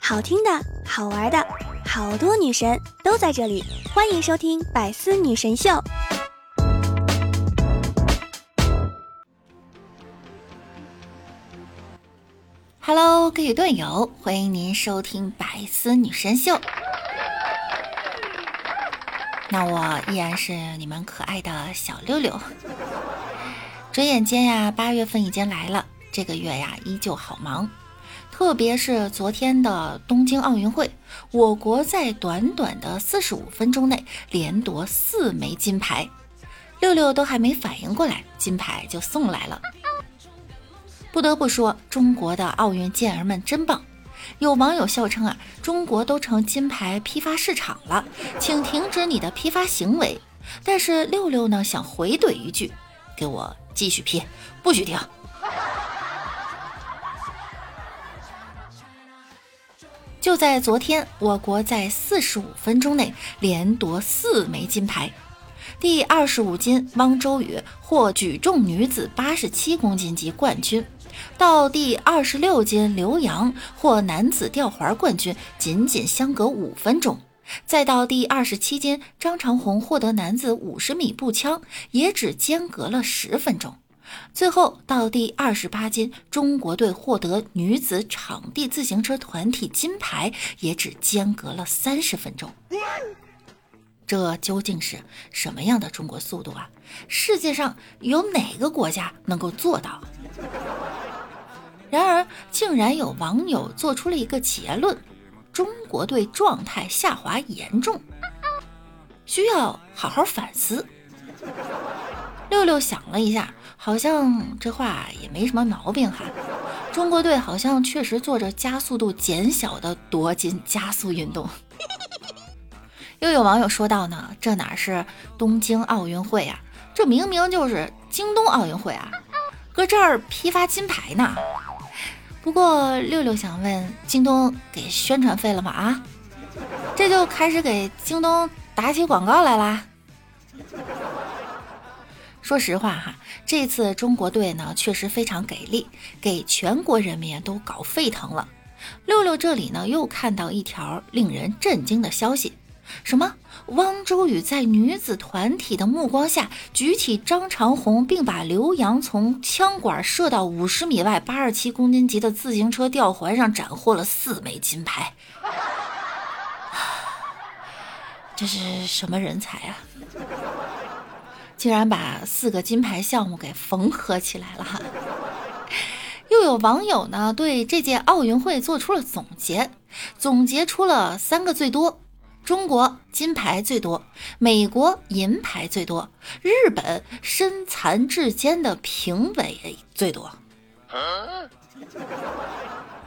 好听的，好玩的，好多女神都在这里，欢迎收听《百思女神秀》。Hello，各位队友，欢迎您收听《百思女神秀》。那我依然是你们可爱的小六六。转眼间呀，八月份已经来了，这个月呀依旧好忙。特别是昨天的东京奥运会，我国在短短的四十五分钟内连夺四枚金牌，六六都还没反应过来，金牌就送来了。不得不说，中国的奥运健儿们真棒。有网友笑称啊，中国都成金牌批发市场了，请停止你的批发行为。但是六六呢，想回怼一句，给我继续批，不许停。就在昨天，我国在四十五分钟内连夺四枚金牌。第二十五金汪周雨获举重女子八十七公斤级冠军，到第二十六金刘洋获男子吊环冠军，仅仅相隔五分钟。再到第二十七金张长虹获得男子五十米步枪，也只间隔了十分钟。最后到第二十八金，中国队获得女子场地自行车团体金牌，也只间隔了三十分钟。这究竟是什么样的中国速度啊？世界上有哪个国家能够做到？然而，竟然有网友做出了一个结论：中国队状态下滑严重，需要好好反思。六六想了一下。好像这话也没什么毛病哈，中国队好像确实做着加速度减小的夺金加速运动。又有网友说到呢，这哪是东京奥运会啊，这明明就是京东奥运会啊，搁这儿批发金牌呢。不过六六想问，京东给宣传费了吗？啊，这就开始给京东打起广告来啦。说实话哈，这次中国队呢确实非常给力，给全国人民都搞沸腾了。六六这里呢又看到一条令人震惊的消息，什么？汪周雨在女子团体的目光下举起张长虹，并把刘洋从枪管射到五十米外八十七公斤级的自行车吊环上斩获了四枚金牌。这是什么人才啊？竟然把四个金牌项目给缝合起来了哈，又有网友呢对这届奥运会做出了总结，总结出了三个最多：中国金牌最多，美国银牌最多，日本身残志坚的评委最多。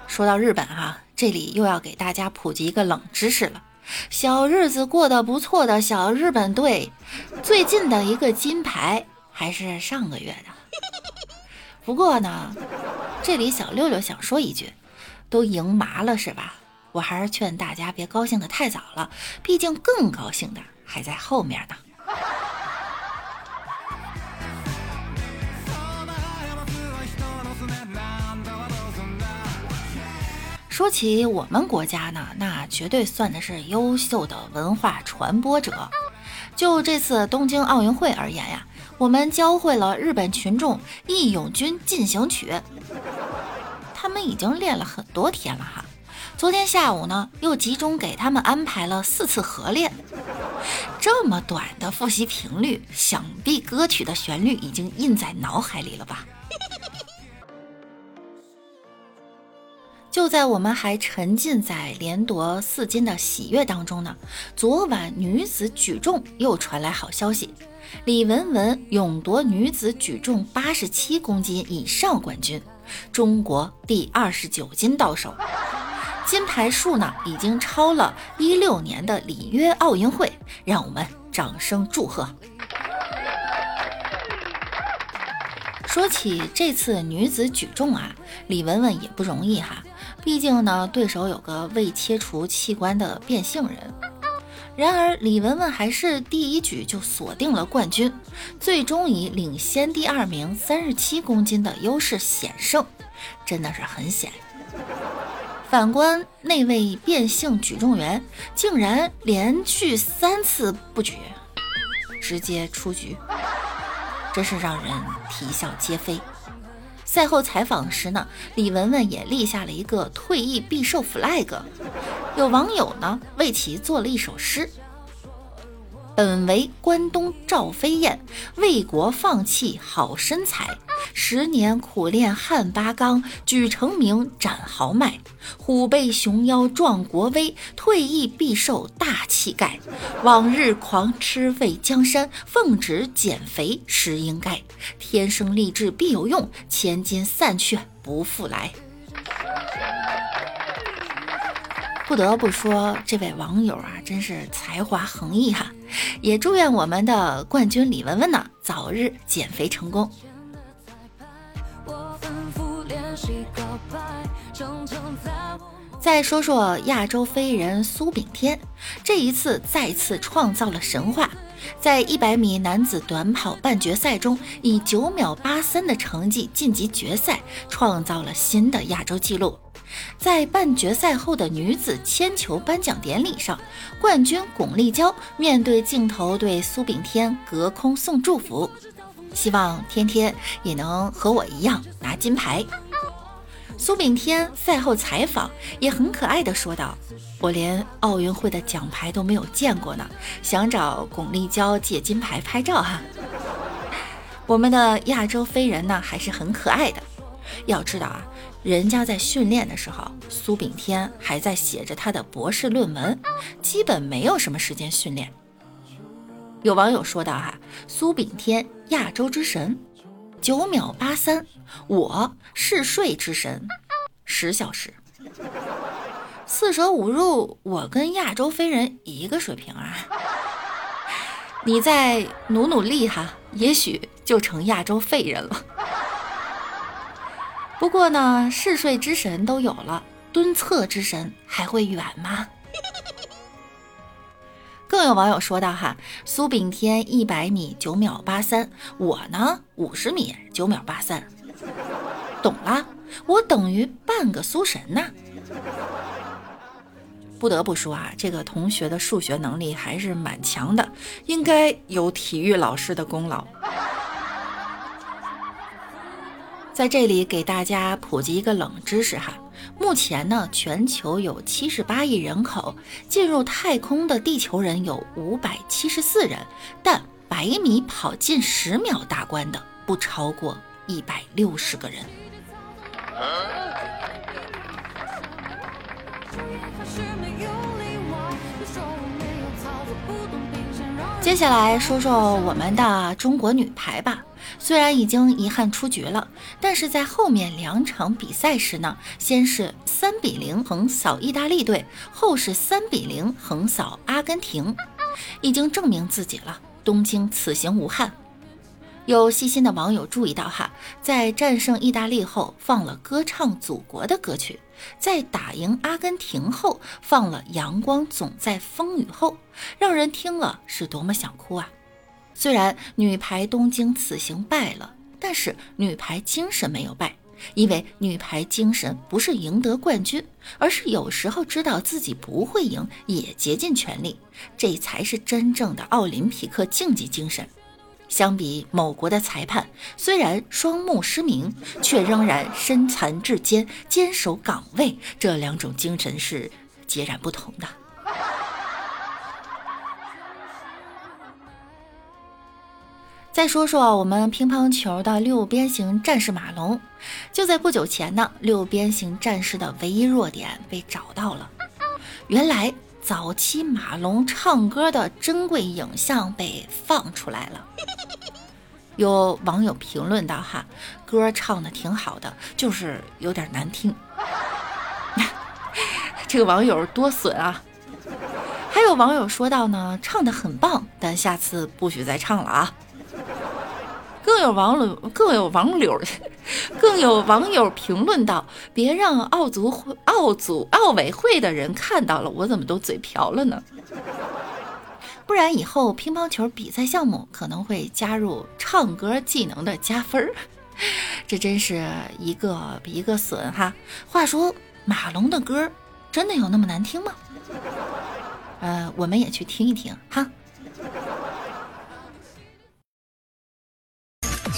说到日本哈，这里又要给大家普及一个冷知识了。小日子过得不错的小日本队，最近的一个金牌还是上个月的。不过呢，这里小六六想说一句，都赢麻了是吧？我还是劝大家别高兴的太早了，毕竟更高兴的还在后面呢。说起我们国家呢，那绝对算的是优秀的文化传播者。就这次东京奥运会而言呀，我们教会了日本群众《义勇军进行曲》，他们已经练了很多天了哈。昨天下午呢，又集中给他们安排了四次合练。这么短的复习频率，想必歌曲的旋律已经印在脑海里了吧？就在我们还沉浸在连夺四金的喜悦当中呢，昨晚女子举重又传来好消息，李雯雯勇夺女子举重八十七公斤以上冠军，中国第二十九金到手，金牌数呢已经超了一六年的里约奥运会，让我们掌声祝贺。说起这次女子举重啊，李雯雯也不容易哈。毕竟呢，对手有个未切除器官的变性人。然而，李雯雯还是第一举就锁定了冠军，最终以领先第二名三十七公斤的优势险胜。真的是很险。反观那位变性举重员，竟然连续三次不举，直接出局，真是让人啼笑皆非。赛后采访时呢，李文文也立下了一个退役必瘦 flag，有网友呢为其做了一首诗。本为关东赵飞燕，为国放弃好身材。十年苦练汉八纲，举成名展豪迈。虎背熊腰壮国威，退役必瘦大气概。往日狂吃为江山，奉旨减肥实应该。天生丽质必有用，千金散去不复来。不得不说，这位网友啊，真是才华横溢哈！也祝愿我们的冠军李文文呢，早日减肥成功。再说说亚洲飞人苏炳添，这一次再次创造了神话，在一百米男子短跑半决赛中，以九秒八三的成绩晋级决赛，创造了新的亚洲纪录。在半决赛后的女子铅球颁奖典礼上，冠军巩立姣面对镜头对苏炳添隔空送祝福，希望天天也能和我一样拿金牌。苏炳添赛后采访也很可爱的说道：“我连奥运会的奖牌都没有见过呢，想找巩立姣借金牌拍照哈。”我们的亚洲飞人呢还是很可爱的，要知道啊。人家在训练的时候，苏炳添还在写着他的博士论文，基本没有什么时间训练。有网友说道：“哈，苏炳添亚洲之神，九秒八三；我嗜睡之神，十小时。四舍五入，我跟亚洲飞人一个水平啊！你再努努力哈，也许就成亚洲废人了。”不过呢，嗜睡之神都有了，蹲厕之神还会远吗？更有网友说道：“哈，苏炳添一百米九秒八三，我呢五十米九秒八三，懂了，我等于半个苏神呐。”不得不说啊，这个同学的数学能力还是蛮强的，应该有体育老师的功劳。在这里给大家普及一个冷知识哈，目前呢，全球有七十八亿人口，进入太空的地球人有五百七十四人，但百米跑进十秒大关的不超过一百六十个人。接下来说说我们的中国女排吧。虽然已经遗憾出局了，但是在后面两场比赛时呢，先是三比零横扫意大利队，后是三比零横扫阿根廷，已经证明自己了。东京此行无憾。有细心的网友注意到哈，在战胜意大利后放了歌唱祖国的歌曲，在打赢阿根廷后放了《阳光总在风雨后》，让人听了是多么想哭啊！虽然女排东京此行败了，但是女排精神没有败，因为女排精神不是赢得冠军，而是有时候知道自己不会赢也竭尽全力，这才是真正的奥林匹克竞技精神。相比某国的裁判，虽然双目失明，却仍然身残志坚，坚守岗位，这两种精神是截然不同的。再说说我们乒乓球的六边形战士马龙，就在不久前呢，六边形战士的唯一弱点被找到了。原来早期马龙唱歌的珍贵影像被放出来了。有网友评论道：“哈，歌唱的挺好的，就是有点难听。”这个网友多损啊！还有网友说到呢，唱的很棒，但下次不许再唱了啊。更有网友更有网友更有网友评论道：“别让奥组会奥组奥委会的人看到了，我怎么都嘴瓢了呢？不然以后乒乓球比赛项目可能会加入唱歌技能的加分儿。这真是一个比一个损哈。话说马龙的歌真的有那么难听吗？呃，我们也去听一听哈。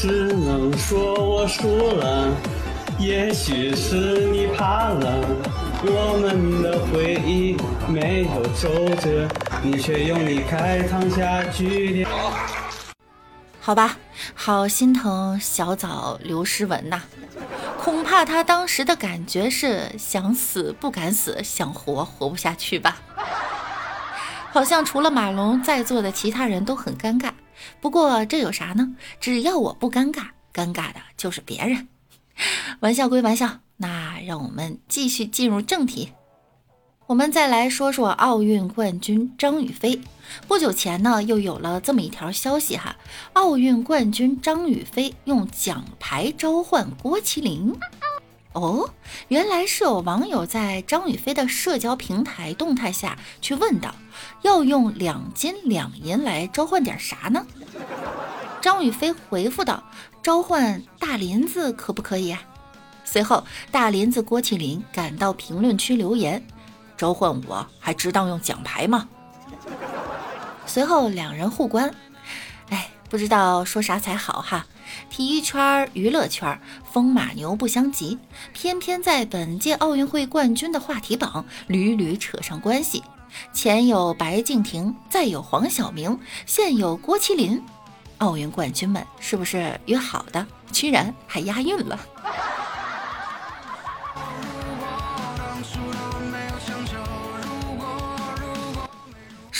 只能说我输了，也许是你怕了。我们的回忆没有皱褶，你却用离开烫下句点。好吧，好心疼小枣刘诗雯呐，恐怕他当时的感觉是想死不敢死，想活活不下去吧。好像除了马龙，在座的其他人都很尴尬。不过这有啥呢？只要我不尴尬，尴尬的就是别人。玩笑归玩笑，那让我们继续进入正题。我们再来说说奥运冠军张雨霏。不久前呢，又有了这么一条消息哈：奥运冠军张雨霏用奖牌召唤郭麒麟。哦，原来是有网友在张雨霏的社交平台动态下去问道，要用两金两银来召唤点啥呢？张雨霏回复道：“召唤大林子可不可以啊？”随后，大林子郭麒麟赶到评论区留言：“召唤我还值当用奖牌吗？”随后两人互关，不知道说啥才好哈。体育圈、娱乐圈，风马牛不相及，偏偏在本届奥运会冠军的话题榜屡屡扯上关系。前有白敬亭，再有黄晓明，现有郭麒麟，奥运冠军们是不是约好的？居然还押韵了！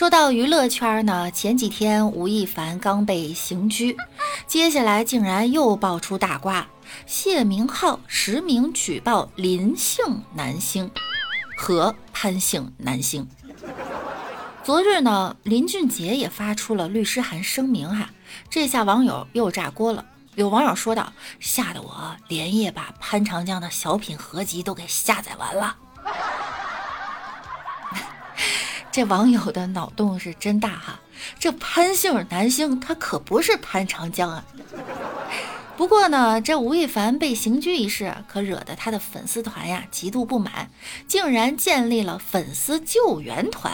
说到娱乐圈呢，前几天吴亦凡刚被刑拘，接下来竟然又爆出大瓜，谢明浩实名举报林姓男星和潘姓男星。昨日呢，林俊杰也发出了律师函声明哈，这下网友又炸锅了。有网友说道：“吓得我连夜把潘长江的小品合集都给下载完了。”这网友的脑洞是真大哈！这潘姓男星他可不是潘长江啊。不过呢，这吴亦凡被刑拘一事可惹得他的粉丝团呀极度不满，竟然建立了粉丝救援团，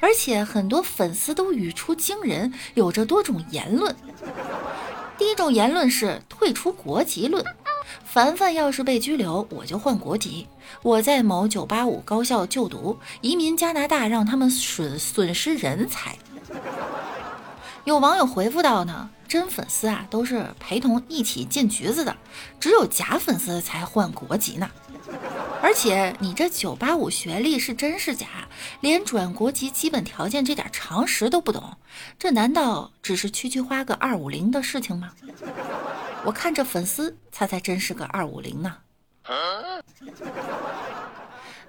而且很多粉丝都语出惊人，有着多种言论。第一种言论是退出国籍论。凡凡要是被拘留，我就换国籍。我在某985高校就读，移民加拿大让他们损损失人才。有网友回复道呢，真粉丝啊都是陪同一起进局子的，只有假粉丝才换国籍呢。而且你这985学历是真是假？连转国籍基本条件这点常识都不懂，这难道只是区区花个250的事情吗？我看这粉丝，他才真是个二五零呢。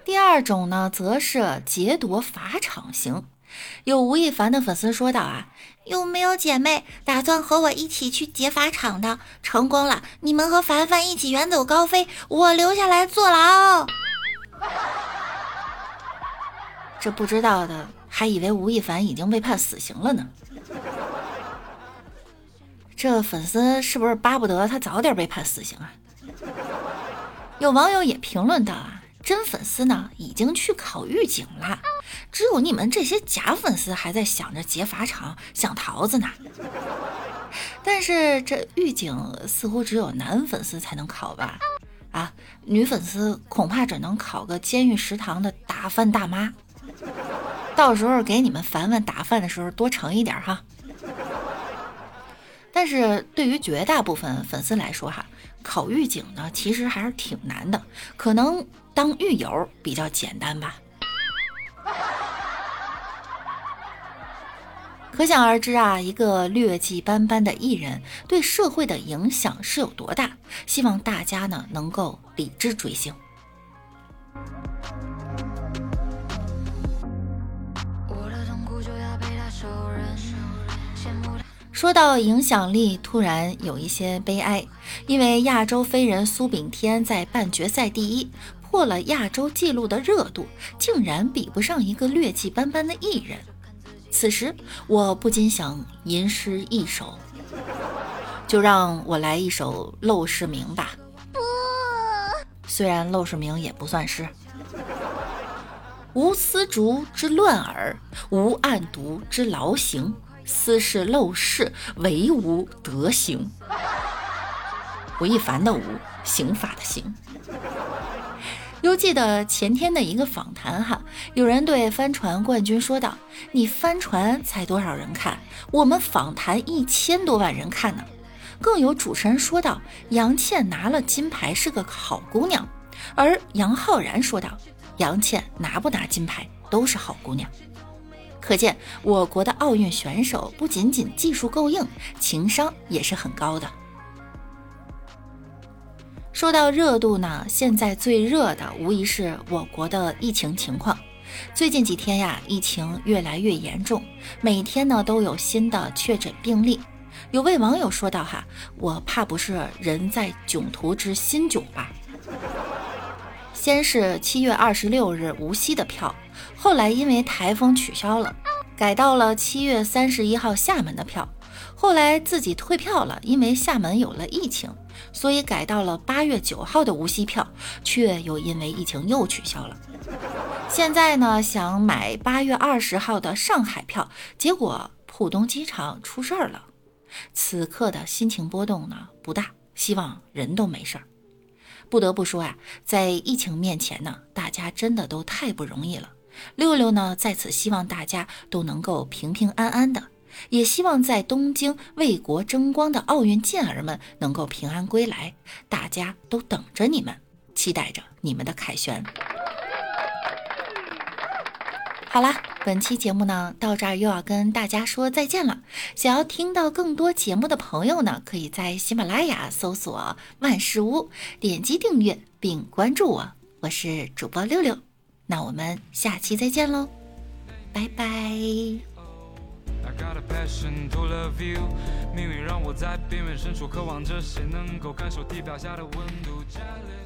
第二种呢，则是劫夺法场型。有吴亦凡的粉丝说道啊，有没有姐妹打算和我一起去劫法场的？成功了，你们和凡凡一起远走高飞，我留下来坐牢。这不知道的还以为吴亦凡已经被判死刑了呢。这粉丝是不是巴不得他早点被判死刑啊？有网友也评论道啊，真粉丝呢已经去考狱警了，只有你们这些假粉丝还在想着劫法场想桃子呢。但是这狱警似乎只有男粉丝才能考吧？啊，女粉丝恐怕只能考个监狱食堂的打饭大妈。到时候给你们凡凡打饭的时候多盛一点哈。但是对于绝大部分粉丝来说，哈，考狱警呢其实还是挺难的，可能当狱友比较简单吧。可想而知啊，一个劣迹斑斑的艺人对社会的影响是有多大。希望大家呢能够理智追星。说到影响力，突然有一些悲哀，因为亚洲飞人苏炳添在半决赛第一，破了亚洲纪录的热度，竟然比不上一个劣迹斑斑的艺人。此时，我不禁想吟诗一首：就让我来一首《陋室铭》吧。虽然《陋室铭》也不算诗。无丝竹之乱耳，无案牍之劳形。斯是陋室，惟吾德行。吴亦凡的吴，刑法的刑。犹记得前天的一个访谈哈，有人对帆船冠军说道：“你帆船才多少人看？我们访谈一千多万人看呢。”更有主持人说道：“杨倩拿了金牌是个好姑娘。”而杨浩然说道：“杨倩拿不拿金牌都是好姑娘。”可见我国的奥运选手不仅仅技术够硬，情商也是很高的。说到热度呢，现在最热的无疑是我国的疫情情况。最近几天呀，疫情越来越严重，每天呢都有新的确诊病例。有位网友说道：“哈，我怕不是人在囧途之新囧吧？”先是七月二十六日无锡的票，后来因为台风取消了，改到了七月三十一号厦门的票。后来自己退票了，因为厦门有了疫情，所以改到了八月九号的无锡票，却又因为疫情又取消了。现在呢，想买八月二十号的上海票，结果浦东机场出事儿了。此刻的心情波动呢不大，希望人都没事儿。不得不说啊，在疫情面前呢，大家真的都太不容易了。六六呢，在此希望大家都能够平平安安的，也希望在东京为国争光的奥运健儿们能够平安归来。大家都等着你们，期待着你们的凯旋。好啦，本期节目呢到这儿又要跟大家说再见了。想要听到更多节目的朋友呢，可以在喜马拉雅搜索万事屋，点击订阅并关注我。我是主播六六，那我们下期再见喽，拜拜。I got a passion to love you，命运让我在边缘深处渴望着谁能够感受地表下的温度。Jealous